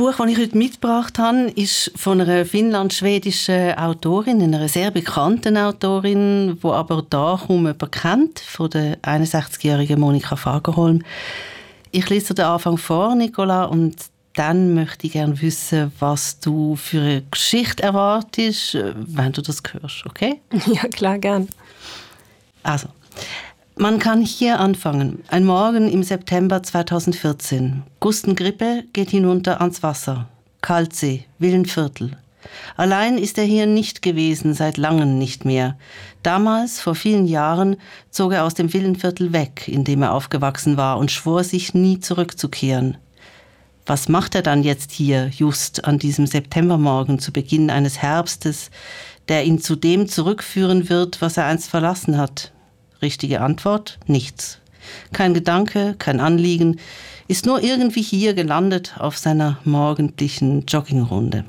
Buch, das ich heute mitgebracht habe, ist von einer finnland-schwedischen Autorin, einer sehr bekannten Autorin, die aber da kaum jemand kennt, von der 61-jährigen Monika Fagerholm. Ich lese den Anfang vor, Nicola, und dann möchte ich gerne wissen, was du für eine Geschichte erwartest, wenn du das hörst, okay? Ja, klar, gern. Also, man kann hier anfangen. Ein Morgen im September 2014. Gustengrippe geht hinunter ans Wasser. Kaltsee, Villenviertel. Allein ist er hier nicht gewesen, seit langem nicht mehr. Damals, vor vielen Jahren, zog er aus dem Villenviertel weg, in dem er aufgewachsen war, und schwor sich nie zurückzukehren. Was macht er dann jetzt hier, just an diesem Septembermorgen zu Beginn eines Herbstes, der ihn zu dem zurückführen wird, was er einst verlassen hat, Richtige Antwort? Nichts. Kein Gedanke, kein Anliegen, ist nur irgendwie hier gelandet auf seiner morgendlichen Joggingrunde.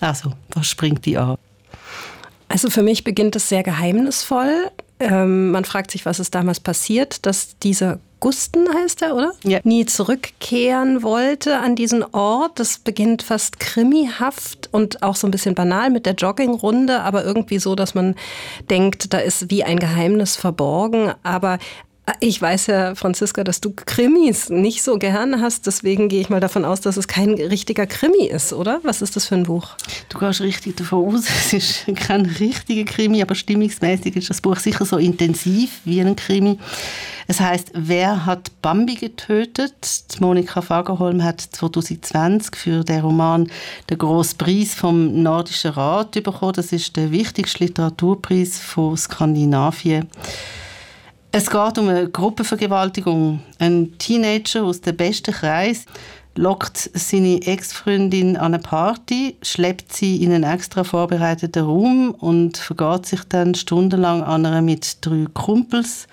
Also, was springt die an? Also für mich beginnt es sehr geheimnisvoll. Ähm, man fragt sich, was ist damals passiert, dass dieser Gusten heißt er, oder? Ja. Nie zurückkehren wollte an diesen Ort. Das beginnt fast krimihaft und auch so ein bisschen banal mit der Joggingrunde, aber irgendwie so, dass man denkt, da ist wie ein Geheimnis verborgen. Aber ich weiß ja, Franziska, dass du Krimis nicht so gerne hast. Deswegen gehe ich mal davon aus, dass es kein richtiger Krimi ist, oder? Was ist das für ein Buch? Du gehst richtig davon aus, es ist kein richtiger Krimi, aber stimmungsmäßig ist das Buch sicher so intensiv wie ein Krimi. Es heißt Wer hat Bambi getötet? Monika Fagerholm hat 2020 für den Roman den grossen Preis vom Nordischen Rat bekommen. Das ist der wichtigste Literaturpreis von Skandinavien. Es geht um eine Gruppenvergewaltigung. Ein Teenager aus dem besten Kreis lockt seine Ex-Freundin an eine Party, schleppt sie in einen extra vorbereiteten Raum und vergeht sich dann stundenlang an einer mit drei Kumpels.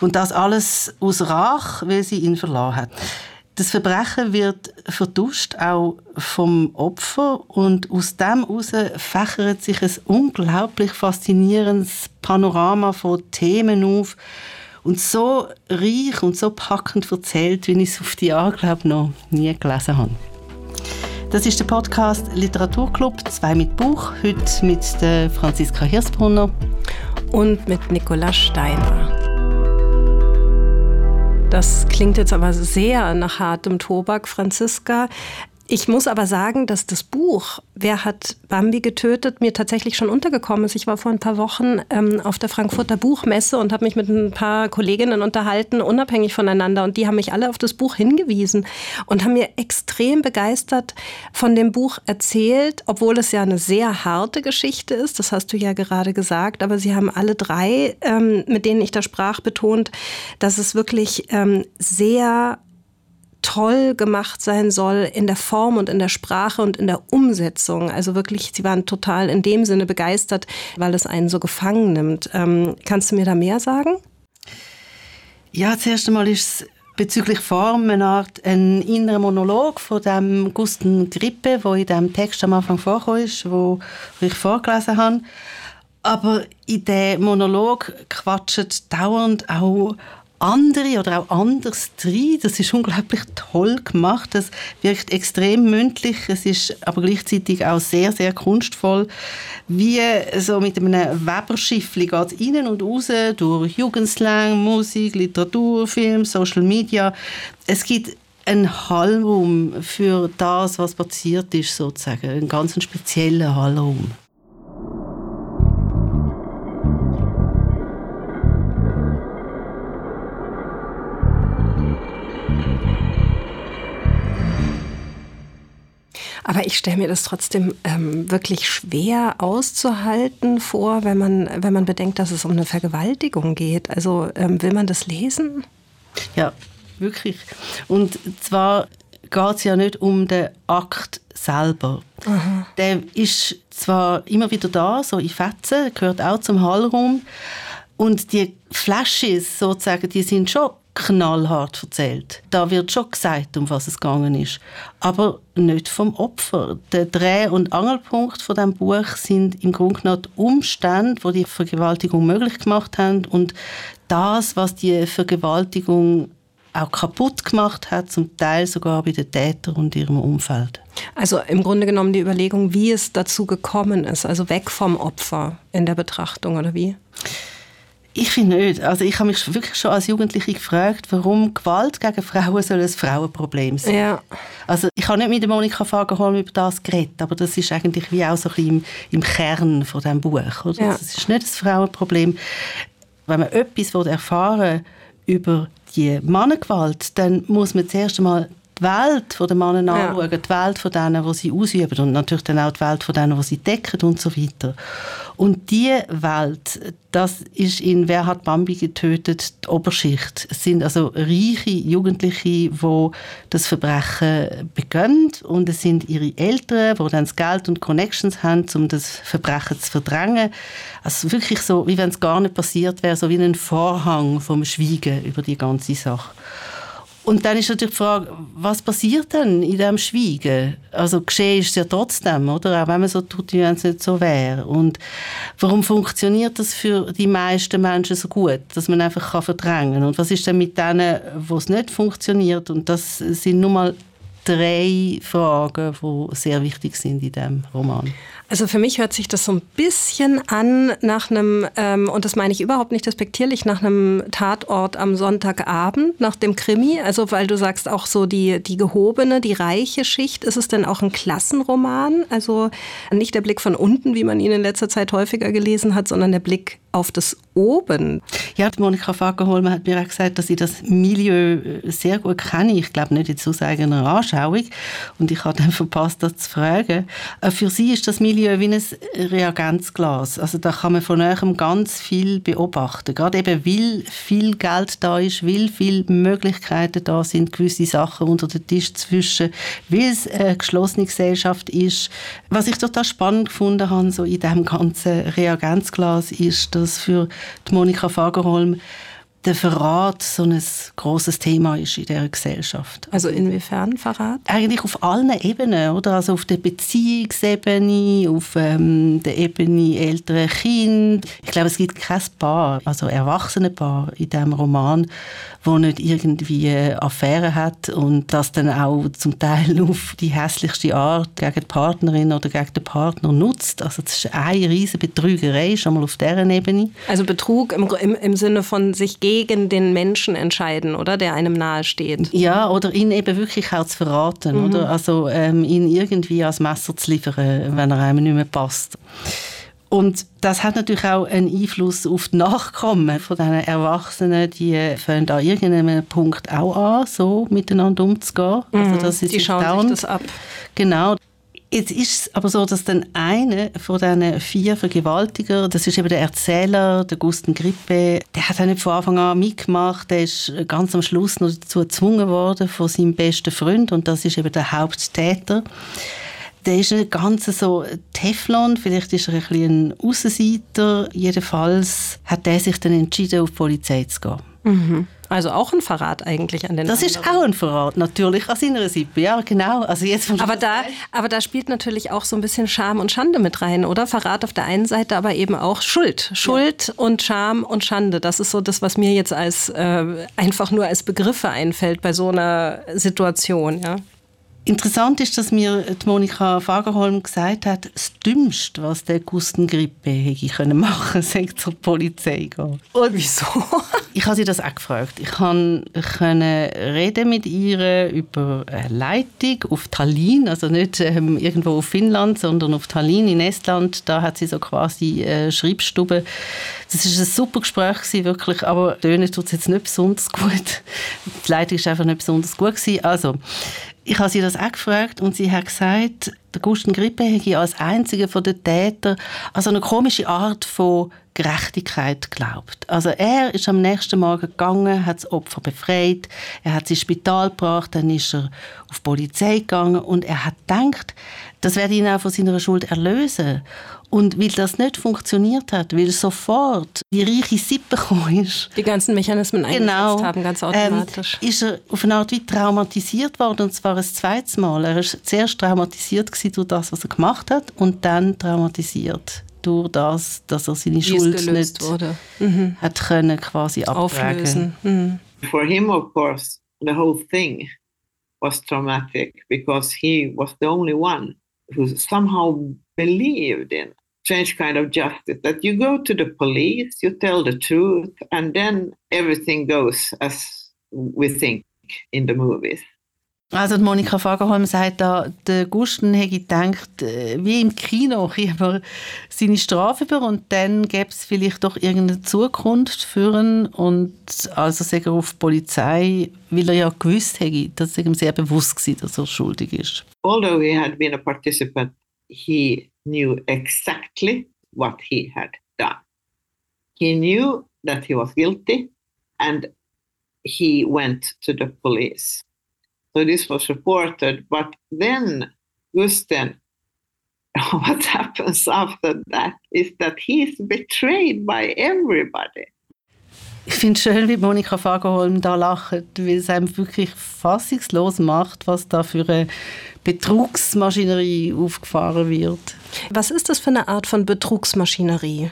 Und das alles aus Rach, weil sie ihn verloren hat. Das Verbrechen wird vertuscht, auch vom Opfer. Und aus dem heraus fächert sich ein unglaublich faszinierendes Panorama von Themen auf. Und so reich und so packend erzählt, wie ich es auf die Art, glaube noch nie gelesen habe. Das ist der Podcast Literaturclub, zwei mit Buch. Heute mit der Franziska Hirsbrunner. Und mit Nicola Steiner. Das klingt jetzt aber sehr nach hartem Tobak, Franziska. Ich muss aber sagen, dass das Buch Wer hat Bambi getötet mir tatsächlich schon untergekommen ist. Ich war vor ein paar Wochen ähm, auf der Frankfurter Buchmesse und habe mich mit ein paar Kolleginnen unterhalten, unabhängig voneinander. Und die haben mich alle auf das Buch hingewiesen und haben mir extrem begeistert von dem Buch erzählt, obwohl es ja eine sehr harte Geschichte ist. Das hast du ja gerade gesagt. Aber sie haben alle drei, ähm, mit denen ich da sprach, betont, dass es wirklich ähm, sehr toll gemacht sein soll in der Form und in der Sprache und in der Umsetzung. Also wirklich, sie waren total in dem Sinne begeistert, weil es einen so gefangen nimmt. Ähm, kannst du mir da mehr sagen? Ja, zuerst einmal ist es bezüglich Form eine Art ein innerer Monolog von dem Gusten Grippe, wo in dem Text am Anfang vorkommt, ist, wo ich vorgelesen habe. Aber in diesem Monolog quatschen dauernd auch andere oder auch anders drin. Das ist unglaublich toll gemacht. Das wirkt extrem mündlich. Es ist aber gleichzeitig auch sehr, sehr kunstvoll. Wie so mit einem Weberschiffli geht es innen und raus durch Jugendslang, Musik, Literatur, Film, Social Media. Es gibt ein Hallraum für das, was passiert ist, sozusagen. Ein ganz spezieller Hallraum. Aber ich stelle mir das trotzdem ähm, wirklich schwer auszuhalten vor, wenn man, wenn man bedenkt, dass es um eine Vergewaltigung geht. Also ähm, will man das lesen? Ja, wirklich. Und zwar geht es ja nicht um den Akt selber. Aha. Der ist zwar immer wieder da, so in Fetzen, gehört auch zum Hallraum. Und die Flashes sozusagen, die sind schon knallhart erzählt. Da wird schon gesagt, um was es gegangen ist, aber nicht vom Opfer. Der Dreh- und Angelpunkt von dem Buch sind im Grunde genommen die Umstände, die die Vergewaltigung möglich gemacht haben und das, was die Vergewaltigung auch kaputt gemacht hat, zum Teil sogar bei den Tätern und ihrem Umfeld. Also im Grunde genommen die Überlegung, wie es dazu gekommen ist, also weg vom Opfer in der Betrachtung oder wie? Ich finde nicht. Also ich habe mich wirklich schon als Jugendliche gefragt, warum Gewalt gegen Frauen soll ein Frauenproblem sein. Ja. Also ich habe nicht mit der Monika Fagerholm über das geredet, aber das ist eigentlich wie auch so ein bisschen im, im Kern von diesem Buch. Oder? Ja. Das ist nicht ein Frauenproblem. Wenn man etwas erfahren über die Mannengewalt, dann muss man zuerst einmal die Welt der Männer anschauen, ja. die Welt von denen, die sie ausüben und natürlich dann auch die Welt von denen, die sie decken und so weiter. Und diese Welt, das ist in «Wer hat Bambi getötet?» die Oberschicht. Es sind also reiche Jugendliche, die das Verbrechen begehen und es sind ihre Eltern, die dann das Geld und Connections haben, um das Verbrechen zu verdrängen. Also wirklich so, wie wenn es gar nicht passiert wäre, so wie ein Vorhang vom Schweigen über die ganze Sache. Und dann ist natürlich die Frage, was passiert denn in diesem Schweigen? Also geschehen ist es ja trotzdem, oder? Auch wenn man so tut, wie wenn es nicht so wäre. Und warum funktioniert das für die meisten Menschen so gut, dass man einfach kann verdrängen kann? Und was ist denn mit denen, wo es nicht funktioniert? Und das sind nur mal drei Fragen, die sehr wichtig sind in diesem Roman. Also für mich hört sich das so ein bisschen an nach einem, ähm, und das meine ich überhaupt nicht respektierlich, nach einem Tatort am Sonntagabend, nach dem Krimi. Also weil du sagst auch so die, die gehobene, die reiche Schicht. Ist es denn auch ein Klassenroman? Also nicht der Blick von unten, wie man ihn in letzter Zeit häufiger gelesen hat, sondern der Blick auf das Oben. Ja, Monika Fagerholm hat mir auch gesagt, dass sie das Milieu äh, sehr gut kenne. Ich glaube nicht jetzt aus eigener Anschauung. Und ich habe dann verpasst, das zu fragen. Äh, für sie ist das Milieu wie ein Reagenzglas. Also da kann man von näherem ganz viel beobachten. Gerade eben, weil viel Geld da ist, weil viele Möglichkeiten da sind, gewisse Sachen unter den Tisch zu wischen, weil es eine geschlossene Gesellschaft ist. Was ich total spannend gefunden habe, so in diesem ganzen Reagenzglas, ist, dass für die Monika Fagerholm der Verrat so ein großes Thema ist in der Gesellschaft. Also inwiefern Verrat? Eigentlich auf allen Ebenen, oder? Also auf der Beziehungsebene, auf ähm, der Ebene ältere Kind. Ich glaube, es gibt kein Paar, also erwachsene Paar in diesem Roman, wo nicht irgendwie Affäre hat und das dann auch zum Teil auf die hässlichste Art gegen die Partnerin oder gegen den Partner nutzt. Also das ist eine riesige Betrügerei, schon mal auf dieser Ebene. Also Betrug im, im, im Sinne von sich gegen den Menschen entscheiden, oder? Der einem nahesteht. Ja, oder ihn eben wirklich auch zu verraten, mhm. oder? Also ähm, ihn irgendwie als Messer zu liefern, wenn er einem nicht mehr passt. Und das hat natürlich auch einen Einfluss auf die Nachkommen von diesen Erwachsenen, die fangen an irgendeinem Punkt auch an, so miteinander umzugehen. Also mhm, also das ist die schauen sich das ab. Genau. Jetzt ist es aber so, dass dann einer von diesen vier Vergewaltiger, das ist eben der Erzähler, der Gusten Grippe, der hat auch nicht von Anfang an mitgemacht, der ist ganz am Schluss noch dazu gezwungen worden von seinem besten Freund und das ist eben der Haupttäter der ist nicht ganz so Teflon, vielleicht ist er ein bisschen ein Aussenseiter. Jedenfalls hat er sich dann entschieden, auf die Polizei zu gehen. Mhm. Also auch ein Verrat eigentlich an den Das anderen. ist auch ein Verrat, natürlich an seiner Seite. Ja, genau. Also jetzt aber, da, aber da spielt natürlich auch so ein bisschen Scham und Schande mit rein, oder? Verrat auf der einen Seite, aber eben auch Schuld. Schuld ja. und Scham und Schande. Das ist so das, was mir jetzt als äh, einfach nur als Begriffe einfällt bei so einer Situation, ja. Interessant ist, dass mir die Monika Fagerholm gesagt hat, das Dümmste, was der Gusten Grippe hätte können machen, sei zur Polizei gehen. Und wieso? ich habe sie das auch gefragt. Ich konnte reden mit ihr über eine Leitung auf Tallinn, also nicht ähm, irgendwo auf Finnland, sondern auf Tallinn in Estland. Da hat sie so quasi äh, Schreibstube. Das ist ein super Gespräch gewesen, wirklich, aber Töne tut es jetzt nicht besonders gut. Die Leitung ist einfach nicht besonders gut gewesen. Also ich habe sie das auch gefragt und sie hat gesagt, der Gusten Grippe hätte als einziger von den Tätern also eine komische Art von Gerechtigkeit glaubt. Also er ist am nächsten Morgen gegangen, hat das Opfer befreit, er hat sie ins Spital gebracht, dann ist er auf die Polizei gegangen und er hat gedacht, das werde ihn auch von seiner Schuld erlösen. Und weil das nicht funktioniert hat, weil sofort die reiche Sippe gekommen ist. Die ganzen Mechanismen genau, eingesetzt haben, ganz automatisch. Ähm, ist er auf eine Art wie traumatisiert worden, und zwar ein zweites Mal. Er war zuerst traumatisiert durch das, was er gemacht hat, und dann traumatisiert durch das, dass er seine Schuld nicht wurde. Mhm. hat können quasi auflösen. Mhm. For him, of course, the whole thing was traumatic because he was the only one who somehow believed in strange kind of justice that you go to the police, you tell the truth, and then everything goes as we think in the movies. Also Monika Fagerholm sagt da, der Gusten hätte gedacht, äh, wie im Kino, er seine Strafe über und dann gäbe es vielleicht doch irgendeine Zukunft für ihn und also sagt er auf die Polizei, weil er ja gewusst hätte, dass er ihm sehr bewusst war, dass er schuldig ist. Although he had been a participant, he knew exactly what he had done. He knew that he was guilty and he went to the police. So this was reported. But then, Gusten, what happens after that is that he's betrayed by everybody. Ich finde es schön, wie Monika Fagerholm da lacht, weil es einem wirklich fassungslos macht, was da für eine Betrugsmaschinerie aufgefahren wird. Was ist das für eine Art von Betrugsmaschinerie?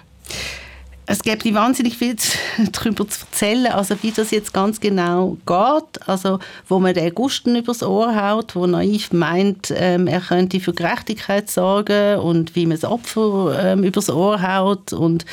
Es gibt wahnsinnig viel darüber zu erzählen, also wie das jetzt ganz genau geht, also wo man den Gusten übers Ohr haut, wo naiv meint, ähm, er könnte für Gerechtigkeit sorgen und wie man das Opfer ähm, übers Ohr haut und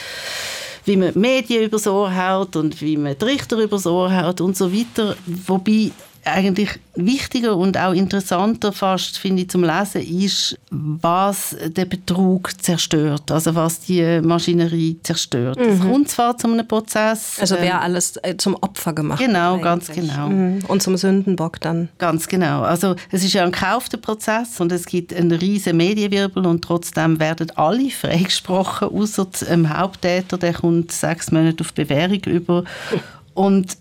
wie man Medien übers Ohr haut und wie man die Richter übers Ohr haut und so weiter. Wobei eigentlich wichtiger und auch interessanter fast, finde ich, zum Lesen ist, was den Betrug zerstört, also was die Maschinerie zerstört. Es mhm. kommt zwar zu einem Prozess. Also wer ähm, alles äh, zum Opfer gemacht Genau, eigentlich. ganz genau. Mhm. Und zum Sündenbock dann. Ganz genau. Also es ist ja ein gekaufter Prozess und es gibt einen riesen Medienwirbel und trotzdem werden alle freigesprochen, außer dem Haupttäter, der kommt sechs Monate auf Bewährung über. Und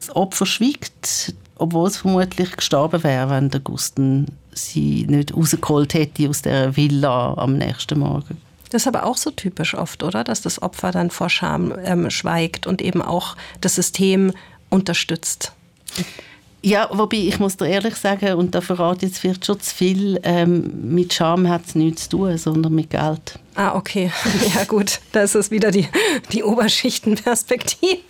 das Opfer schweigt, obwohl es vermutlich gestorben wäre, wenn der Gusten sie nicht rausgeholt hätte aus der Villa am nächsten Morgen. Das ist aber auch so typisch oft, oder? Dass das Opfer dann vor Scham ähm, schweigt und eben auch das System unterstützt. Ja, wobei ich muss dir ehrlich sagen, und da verrate jetzt vielleicht schon zu viel, ähm, mit Scham hat es nichts zu tun, sondern mit Geld. Ah, okay. Ja gut, das ist wieder die, die Oberschichtenperspektive.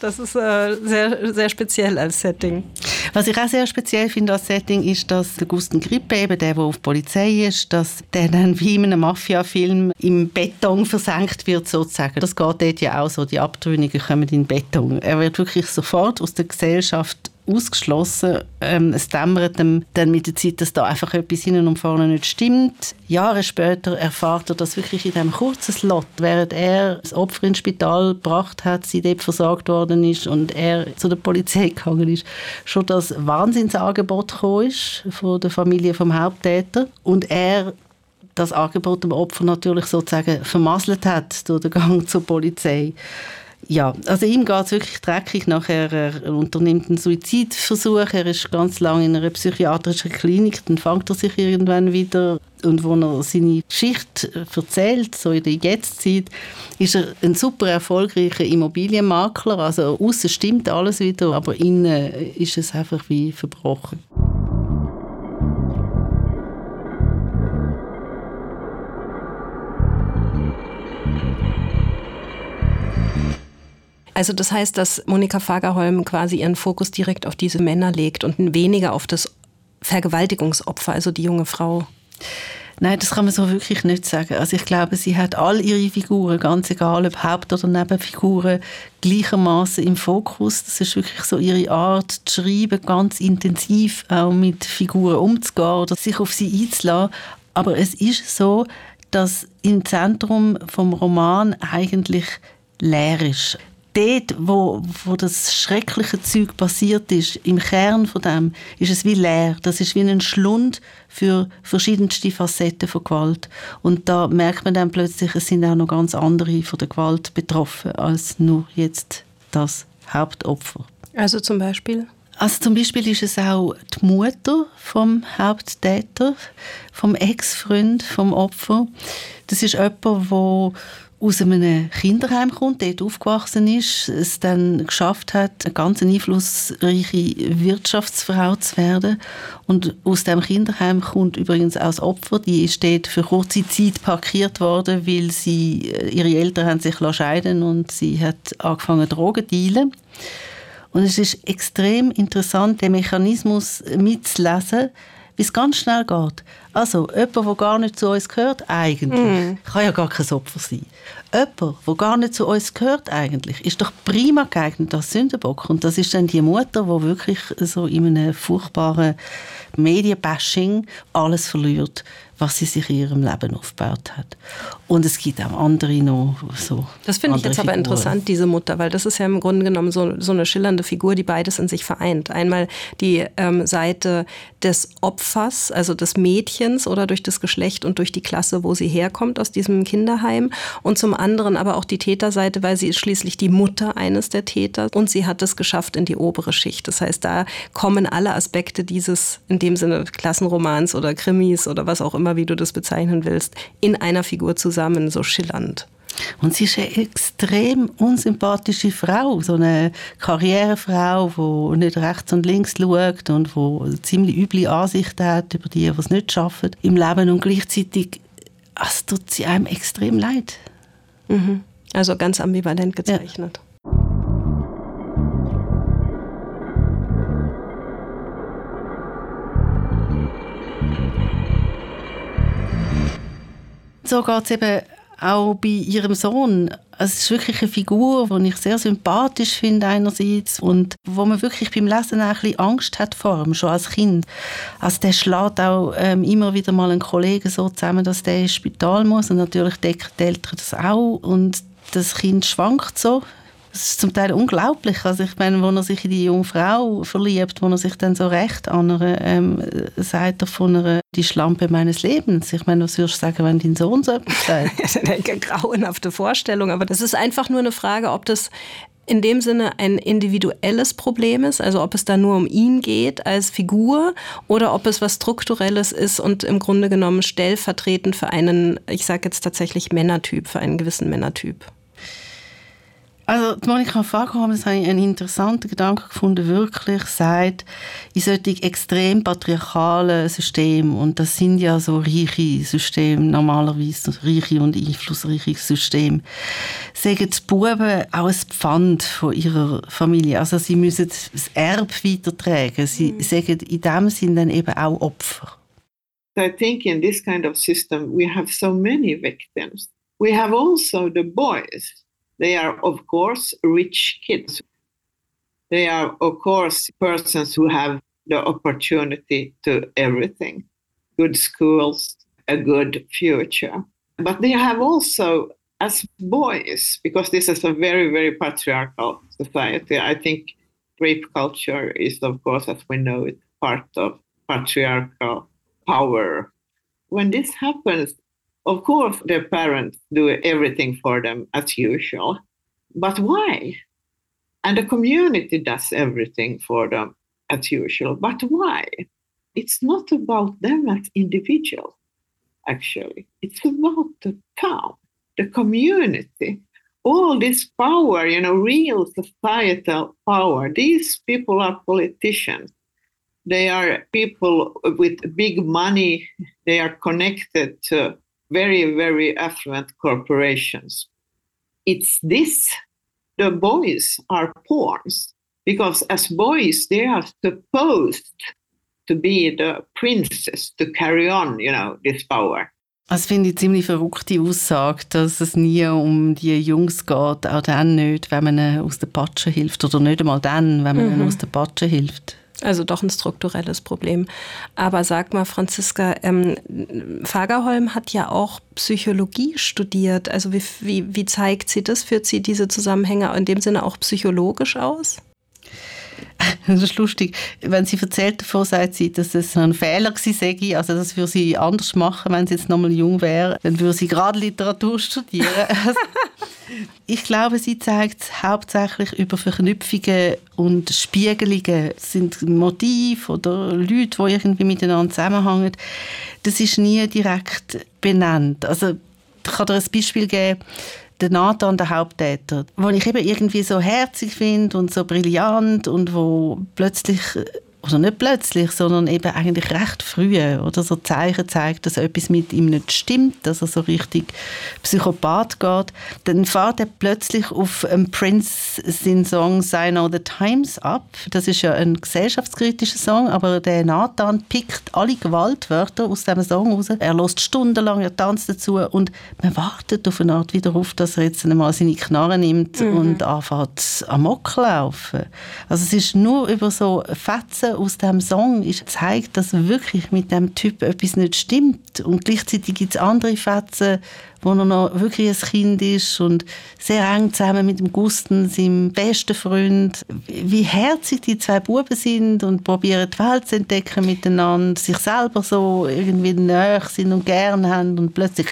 Das ist äh, sehr, sehr speziell als Setting. Was ich auch sehr speziell finde als Setting ist, dass der Gusten Grippe, eben der, der auf Polizei ist, dass der dann wie in einem Mafia-Film im Beton versenkt wird sozusagen. Das geht dort ja auch so, die Abtrünnigen kommen in Beton. Er wird wirklich sofort aus der Gesellschaft ausgeschlossen. Ähm, es dämmert dann mit der Zeit, dass da einfach etwas hinten und vorne nicht stimmt. Jahre später erfahrt er, dass wirklich in diesem kurzen Slot, während er das Opfer ins Spital gebracht hat, sie dort versorgt worden ist und er zu der Polizei gegangen ist, schon das Wahnsinnsangebot gekommen ist von der Familie vom Haupttäter und er das Angebot dem Opfer natürlich sozusagen vermasselt hat durch den Gang zur Polizei. Ja, also ihm geht es wirklich dreckig. Nachher er unternimmt einen Suizidversuch. Er ist ganz lange in einer psychiatrischen Klinik. Dann fängt er sich irgendwann wieder. Und wo er seine Geschichte erzählt, so in der Jetztzeit, ist er ein super erfolgreicher Immobilienmakler. Also außen stimmt alles wieder, aber innen ist es einfach wie verbrochen. Also das heißt, dass Monika Fagerholm quasi ihren Fokus direkt auf diese Männer legt und weniger auf das Vergewaltigungsopfer, also die junge Frau. Nein, das kann man so wirklich nicht sagen. Also ich glaube, sie hat all ihre Figuren, ganz egal ob Haupt- oder Nebenfiguren, gleichermaßen im Fokus. Das ist wirklich so ihre Art, zu schreiben, ganz intensiv auch mit Figuren umzugehen oder sich auf sie einzulassen. Aber es ist so, dass im Zentrum vom Roman eigentlich leer ist dort, wo, wo das schreckliche Zeug passiert ist, im Kern von dem, ist es wie leer. Das ist wie ein Schlund für verschiedenste Facetten von Gewalt. Und da merkt man dann plötzlich, es sind auch noch ganz andere von der Gewalt betroffen, als nur jetzt das Hauptopfer. Also zum Beispiel? Also zum Beispiel ist es auch die Mutter vom Haupttäter, vom Ex-Freund vom Opfer. Das ist jemand, der aus einem Kinderheim kommt, dort aufgewachsen ist, es dann geschafft hat, eine ganz einflussreiche Wirtschaftsfrau zu werden. Und aus dem Kinderheim kommt übrigens auch das Opfer, die ist dort für kurze Zeit parkiert worden, weil sie, ihre Eltern haben sich scheiden und sie hat angefangen Drogen zu dealen. Und es ist extrem interessant, den Mechanismus mitzulesen, wie es ganz schnell geht. Also, jemand, der gar nicht zu uns gehört, eigentlich, mm. kann ja gar kein Opfer sein. Jemand, der gar nicht zu uns gehört, eigentlich, ist doch prima geeignet als Sündenbock. Und das ist dann die Mutter, die wirklich so in einem furchtbaren Medienbashing alles verliert was sie sich in ihrem Leben aufgebaut hat. Und es gibt auch andere noch so. Das finde ich jetzt Figuren. aber interessant, diese Mutter, weil das ist ja im Grunde genommen so, so eine schillernde Figur, die beides in sich vereint. Einmal die ähm, Seite des Opfers, also des Mädchens oder durch das Geschlecht und durch die Klasse, wo sie herkommt aus diesem Kinderheim. Und zum anderen aber auch die Täterseite, weil sie ist schließlich die Mutter eines der Täter und sie hat es geschafft in die obere Schicht. Das heißt, da kommen alle Aspekte dieses, in dem Sinne Klassenromans oder Krimis oder was auch immer immer, wie du das bezeichnen willst, in einer Figur zusammen, so schillernd. Und sie ist eine extrem unsympathische Frau, so eine Karrierefrau, die nicht rechts und links schaut und die ziemlich üble Ansichten hat über die, die es nicht schaffen im Leben und gleichzeitig also tut sie einem extrem leid. Mhm. Also ganz ambivalent gezeichnet. Ja. So geht es eben auch bei ihrem Sohn. Es ist wirklich eine Figur, die ich sehr sympathisch finde einerseits und wo man wirklich beim Lesen auch ein bisschen Angst hat vor ihm, schon als Kind. Also der schlägt auch ähm, immer wieder mal einen Kollegen so zusammen, dass der ins Spital muss und natürlich decken die Eltern das auch und das Kind schwankt so das ist zum Teil unglaublich. Also ich meine, wenn er sich in die junge Frau verliebt, wo er sich dann so recht an einer, ähm, sagt er von einer, die Schlampe meines Lebens. Ich meine, was würdest du sagen, wenn dein Sohn so etwas sagt? eine grauenhafte Vorstellung, aber das ist einfach nur eine Frage, ob das in dem Sinne ein individuelles Problem ist, also ob es da nur um ihn geht als Figur oder ob es was Strukturelles ist und im Grunde genommen stellvertretend für einen, ich sage jetzt tatsächlich Männertyp, für einen gewissen Männertyp. Also Monika Faghorn, das habe ich einen interessanten Gedanken gefunden, wirklich sagt, in solchen extrem patriarchalen Systemen, und das sind ja so reiche Systeme, normalerweise reiche und einflussreiche Systeme, sagen die Buben auch ein Pfand von ihrer Familie. Also sie müssen das Erbe weitertragen. Sie mhm. sagen in dem Sinn dann eben auch Opfer. I think in this kind of system we have so many victims. We have also the boys They are, of course, rich kids. They are, of course, persons who have the opportunity to everything good schools, a good future. But they have also, as boys, because this is a very, very patriarchal society, I think rape culture is, of course, as we know it, part of patriarchal power. When this happens, of course, their parents do everything for them as usual. But why? And the community does everything for them as usual. But why? It's not about them as individuals, actually. It's about the town, the community, all this power, you know, real societal power. These people are politicians. They are people with big money. They are connected to very, very affluent corporations. It's this the boys are pawns because as boys they are supposed to be the princess to carry on, you know, this power. Das finde ich eine ziemlich verrückte Aussage, dass es nie um die Jungs geht, auch dann nicht, wenn man ihnen aus der Patsche hilft oder nicht einmal dann, wenn man mhm. ihnen aus der Patsche hilft. Also doch ein strukturelles Problem. Aber sag mal, Franziska, ähm, Fagerholm hat ja auch Psychologie studiert. Also wie, wie, wie zeigt sie das? Führt sie diese Zusammenhänge in dem Sinne auch psychologisch aus? Das ist lustig. Wenn sie erzählt davon, sagt sie, dass es ein Fehler gewesen. Also das würde sie anders machen, wenn sie jetzt noch mal jung wäre. Dann würde sie gerade Literatur studieren. ich glaube, sie zeigt hauptsächlich über Verknüpfungen und Spiegelungen. Das sind Motive oder Leute, die irgendwie miteinander zusammenhängen. Das ist nie direkt benannt. Also ich kann dir ein Beispiel geben der Nathan, der Haupttäter, wo ich eben irgendwie so herzig finde und so brillant und wo plötzlich oder nicht plötzlich, sondern eben eigentlich recht früh, oder so Zeichen zeigt, dass etwas mit ihm nicht stimmt, dass er so richtig Psychopath geht, dann fährt er plötzlich auf ähm, Prince seinen Song «Sign All the Times» ab. Das ist ja ein gesellschaftskritischer Song, aber der Nathan pickt alle Gewaltwörter aus diesem Song raus. Er lässt stundenlang, er tanzt dazu und man wartet auf eine Art wieder auf, dass er jetzt einmal seine Knarre nimmt mhm. und anfängt Amok laufen. Also es ist nur über so Fetzen aus dem Song ist, zeigt, dass wirklich mit dem Typ etwas nicht stimmt. Und gleichzeitig gibt es andere Fetzen, wo er noch wirklich ein Kind ist und sehr eng zusammen mit dem Gusten, seinem besten Freund. Wie herzig die zwei Buben sind und probieren die Welt zu entdecken miteinander, sich selber so irgendwie näher sind und gern haben und plötzlich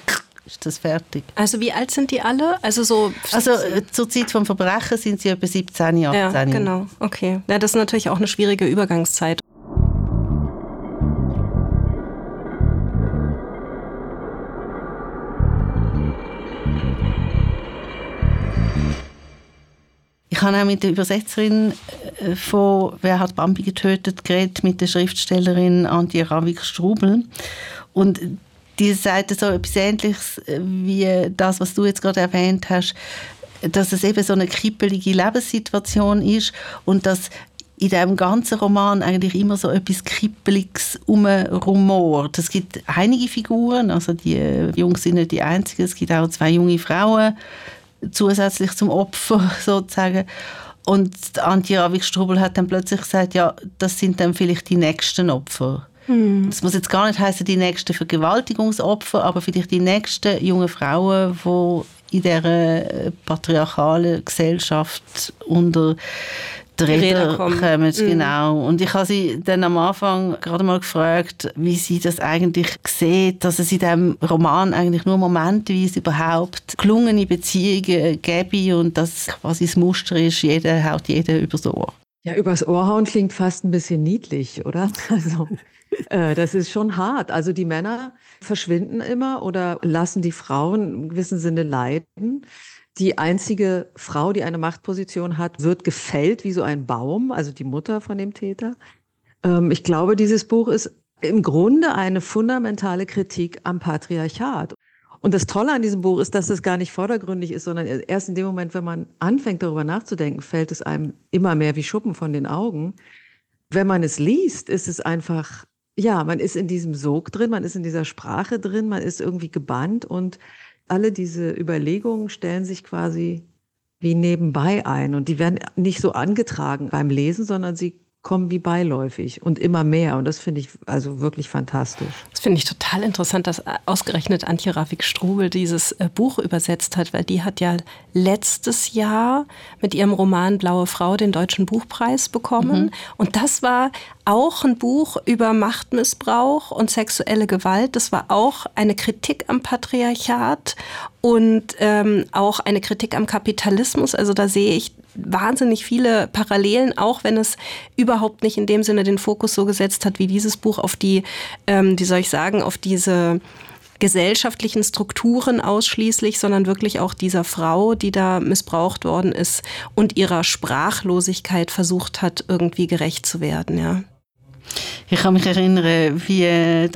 ist das fertig. Also wie alt sind die alle? Also so also äh, zur Zeit vom Verbrechen sind sie etwa 17, 18. Ja, genau. Okay. Ja, das ist natürlich auch eine schwierige Übergangszeit. Ich habe auch mit der Übersetzerin äh, von «Wer hat Bambi getötet?» geredet, mit der Schriftstellerin Antje Ravik-Strubel. Und die sagt so etwas Ähnliches äh, wie das, was du jetzt gerade erwähnt hast, dass es eben so eine kribbelige Lebenssituation ist und dass in diesem ganzen Roman eigentlich immer so etwas Kribbeliges umrumort. Es gibt einige Figuren, also die Jungs sind nicht die einzigen, es gibt auch zwei junge Frauen zusätzlich zum Opfer sozusagen. Und Antje Ravik-Strubel hat dann plötzlich gesagt, ja, das sind dann vielleicht die nächsten Opfer. Hm. Das muss jetzt gar nicht heißen die nächsten Vergewaltigungsopfer, aber vielleicht die nächsten jungen Frauen, die in dieser äh, patriarchalen Gesellschaft unter die Räder kommen. kommen. Mhm. Genau. Und ich habe sie dann am Anfang gerade mal gefragt, wie sie das eigentlich sieht, dass es in diesem Roman eigentlich nur momentweise überhaupt gelungene Beziehungen gäbe und dass quasi das Muster ist, jeder haut jeden übers Ohr. Ja, übers Ohr hauen klingt fast ein bisschen niedlich, oder? Also äh, das ist schon hart. Also die Männer verschwinden immer oder lassen die Frauen im gewissen Sinne leiden. Die einzige Frau, die eine Machtposition hat, wird gefällt wie so ein Baum, also die Mutter von dem Täter. Ähm, ich glaube, dieses Buch ist im Grunde eine fundamentale Kritik am Patriarchat. Und das Tolle an diesem Buch ist, dass es gar nicht vordergründig ist, sondern erst in dem Moment, wenn man anfängt, darüber nachzudenken, fällt es einem immer mehr wie Schuppen von den Augen. Wenn man es liest, ist es einfach ja, man ist in diesem Sog drin, man ist in dieser Sprache drin, man ist irgendwie gebannt und alle diese Überlegungen stellen sich quasi wie nebenbei ein und die werden nicht so angetragen beim Lesen, sondern sie kommen wie beiläufig und immer mehr. Und das finde ich also wirklich fantastisch. Das finde ich total interessant, dass ausgerechnet Antje Ravik-Strubel dieses äh, Buch übersetzt hat, weil die hat ja letztes Jahr mit ihrem Roman Blaue Frau den Deutschen Buchpreis bekommen. Mhm. Und das war auch ein Buch über Machtmissbrauch und sexuelle Gewalt. Das war auch eine Kritik am Patriarchat und ähm, auch eine Kritik am Kapitalismus. Also da sehe ich wahnsinnig viele Parallelen, auch wenn es überhaupt nicht in dem Sinne den Fokus so gesetzt hat wie dieses Buch auf die, ähm, wie soll ich sagen, auf diese gesellschaftlichen Strukturen ausschließlich, sondern wirklich auch dieser Frau, die da missbraucht worden ist und ihrer Sprachlosigkeit versucht hat, irgendwie gerecht zu werden, ja. Ich kann mich erinnern, wie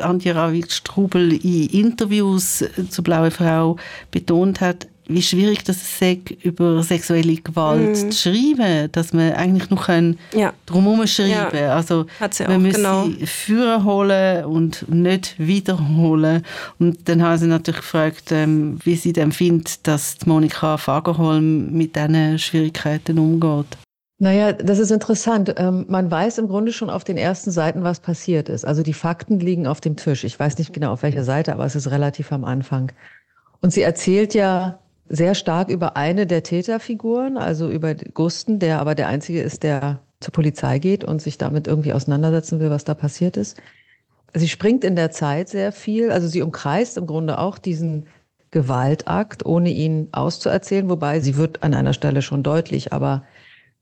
Antje Ravik-Strubel in Interviews zur Blaue Frau betont hat, wie schwierig das ist, über sexuelle Gewalt mm. zu schreiben, dass man eigentlich noch ja. drumherum schreiben ja. Also man muss genau. sie führen holen und nicht wiederholen. Und dann haben sie natürlich gefragt, ähm, wie sie denn findet, dass Monika Fagerholm mit diesen Schwierigkeiten umgeht. Naja, das ist interessant. Ähm, man weiß im Grunde schon auf den ersten Seiten, was passiert ist. Also die Fakten liegen auf dem Tisch. Ich weiß nicht genau auf welcher Seite, aber es ist relativ am Anfang. Und sie erzählt ja sehr stark über eine der Täterfiguren, also über Gusten, der aber der einzige ist, der zur Polizei geht und sich damit irgendwie auseinandersetzen will, was da passiert ist. Sie springt in der Zeit sehr viel, also sie umkreist im Grunde auch diesen Gewaltakt, ohne ihn auszuerzählen, wobei sie wird an einer Stelle schon deutlich, aber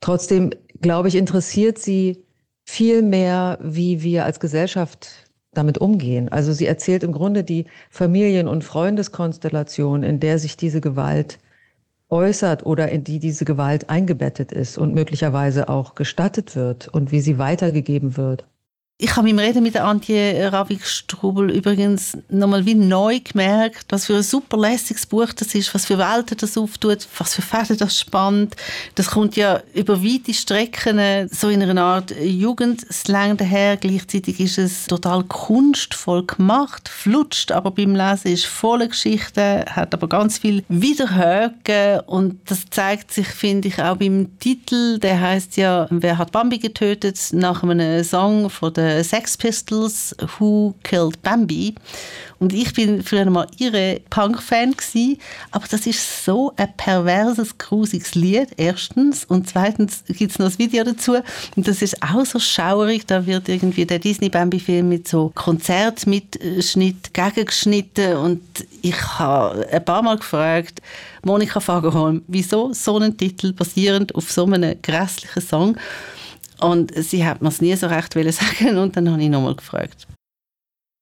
Trotzdem, glaube ich, interessiert sie viel mehr, wie wir als Gesellschaft damit umgehen. Also sie erzählt im Grunde die Familien- und Freundeskonstellation, in der sich diese Gewalt äußert oder in die diese Gewalt eingebettet ist und möglicherweise auch gestattet wird und wie sie weitergegeben wird. Ich habe im Reden mit der Antje Ravik-Strubel übrigens nochmal wie neu gemerkt, was für ein super lässiges Buch das ist, was für Welten das auftut, was für Fäden das spannt. Das kommt ja über weite Strecken so in einer Art Jugendslang daher. Gleichzeitig ist es total kunstvoll gemacht, flutscht, aber beim Lesen ist voller Geschichte, hat aber ganz viel Wiederhören und das zeigt sich, finde ich, auch beim Titel. Der heißt ja «Wer hat Bambi getötet?» nach einem Song von der Sex Pistols, Who Killed Bambi. Und ich bin früher mal ihre Punk-Fan aber das ist so ein perverses, grusiges Lied, erstens. Und zweitens gibt es noch ein Video dazu. Und das ist auch so schaurig. Da wird irgendwie der Disney-Bambi-Film mit so Konzertmitschnitt gegengeschnitten. Und ich habe ein paar Mal gefragt, Monika Fagerholm, wieso so einen Titel basierend auf so einem grässlichen Song? Und sie hat mir es nie so recht sagen und dann habe ich nochmal gefragt.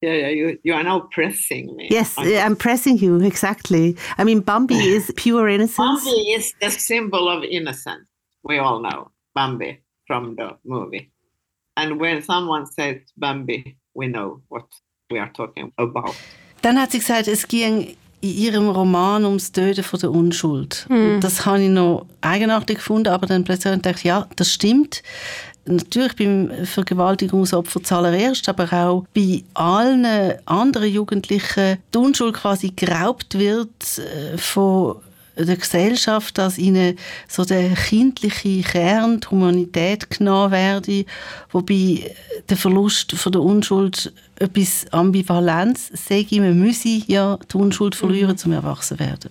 Yeah, yeah, you, you are now pressing me. Yes, I'm pressing you, exactly. I mean, Bambi is pure innocence. Bambi is the symbol of innocence. We all know Bambi from the movie. And when someone says Bambi, we know what we are talking about. Dann hat sie gesagt, es ging in ihrem Roman ums Töten von der Unschuld. Hm. Das habe ich noch eigenartig gefunden, aber dann plötzlich dachte ich, ja, das stimmt. Natürlich beim Vergewaltigungsopfer zuallererst, aber auch bei allen anderen Jugendlichen die Unschuld quasi geraubt wird äh, von der Gesellschaft, dass ihnen so der kindliche Kern, die Humanität genommen werde, wobei der Verlust von der Unschuld etwas Ambivalenz sei, man müsse ja die Unschuld verlieren, um erwachsen werden.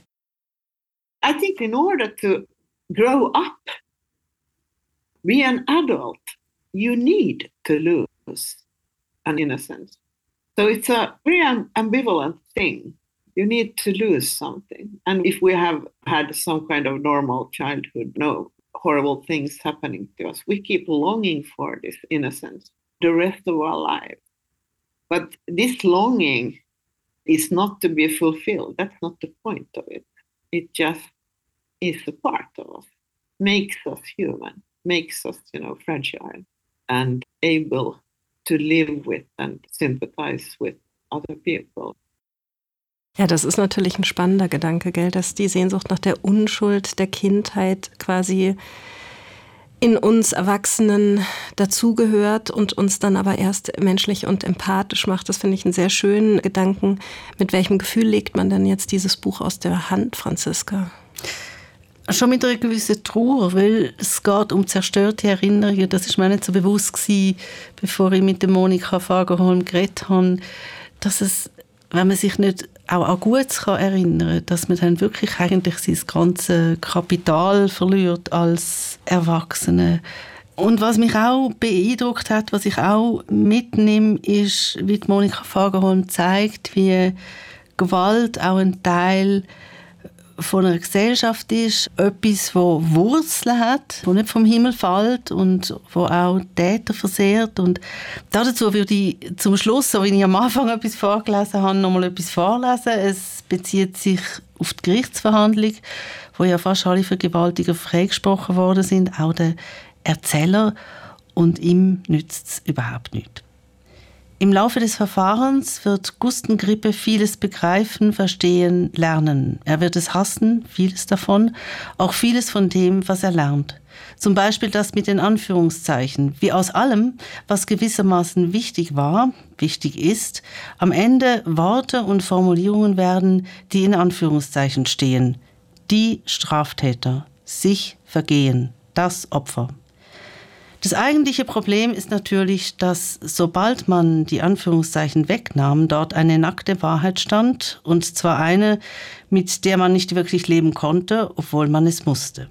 I think in order to grow up, be an adult, you need to lose an innocence. So it's a very ambivalent thing. You need to lose something. And if we have had some kind of normal childhood, no horrible things happening to us, we keep longing for this innocence the rest of our life. But this longing is not to be fulfilled. That's not the point of it. It just is a part of us, makes us human, makes us, you know, fragile and able to live with and sympathize with other people. Ja, das ist natürlich ein spannender Gedanke, gell, dass die Sehnsucht nach der Unschuld der Kindheit quasi in uns Erwachsenen dazugehört und uns dann aber erst menschlich und empathisch macht. Das finde ich einen sehr schönen Gedanken. Mit welchem Gefühl legt man denn jetzt dieses Buch aus der Hand, Franziska? Schon mit einer gewissen Trauer, weil es geht um zerstörte Erinnerungen. Das ist mir nicht so bewusst gewesen, bevor ich mit Monika Fagerholm geredet habe, dass es, wenn man sich nicht auch an Gutes kann erinnern dass man dann wirklich eigentlich sein ganzes Kapital verliert als Erwachsene. Und was mich auch beeindruckt hat, was ich auch mitnehme, ist, wie Monika Fagerholm zeigt, wie Gewalt auch ein Teil von einer Gesellschaft ist, etwas, wo Wurzeln hat, wo nicht vom Himmel fällt und wo auch Täter versehrt. Und dazu würde ich zum Schluss, so wie ich am Anfang etwas vorgelesen habe, nochmal etwas vorlesen. Es bezieht sich auf die Gerichtsverhandlung, wo ja fast alle Vergewaltiger freigesprochen worden sind, auch der Erzähler. Und ihm nützt es überhaupt nichts. Im Laufe des Verfahrens wird Gusten Grippe vieles begreifen, verstehen, lernen. Er wird es hassen, vieles davon, auch vieles von dem, was er lernt. Zum Beispiel das mit den Anführungszeichen. Wie aus allem, was gewissermaßen wichtig war, wichtig ist, am Ende Worte und Formulierungen werden, die in Anführungszeichen stehen. Die Straftäter, sich vergehen, das Opfer. Das eigentliche Problem ist natürlich, dass sobald man die Anführungszeichen wegnahm, dort eine nackte Wahrheit stand, und zwar eine, mit der man nicht wirklich leben konnte, obwohl man es musste.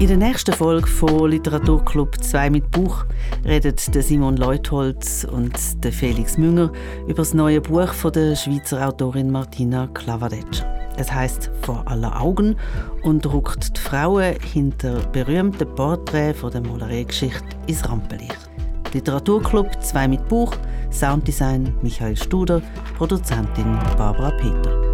In der nächsten Folge von Literaturclub 2 mit Buch redet der Simon Leutholz und Felix Münger über das neue Buch von der Schweizer Autorin Martina Klavadetscher. Es heißt vor aller Augen und rückt die Frauen hinter berühmten Porträts von der Malereigeschichte ins Rampenlicht. Literaturclub 2 mit Buch, Sounddesign Michael Studer, Produzentin Barbara Peter.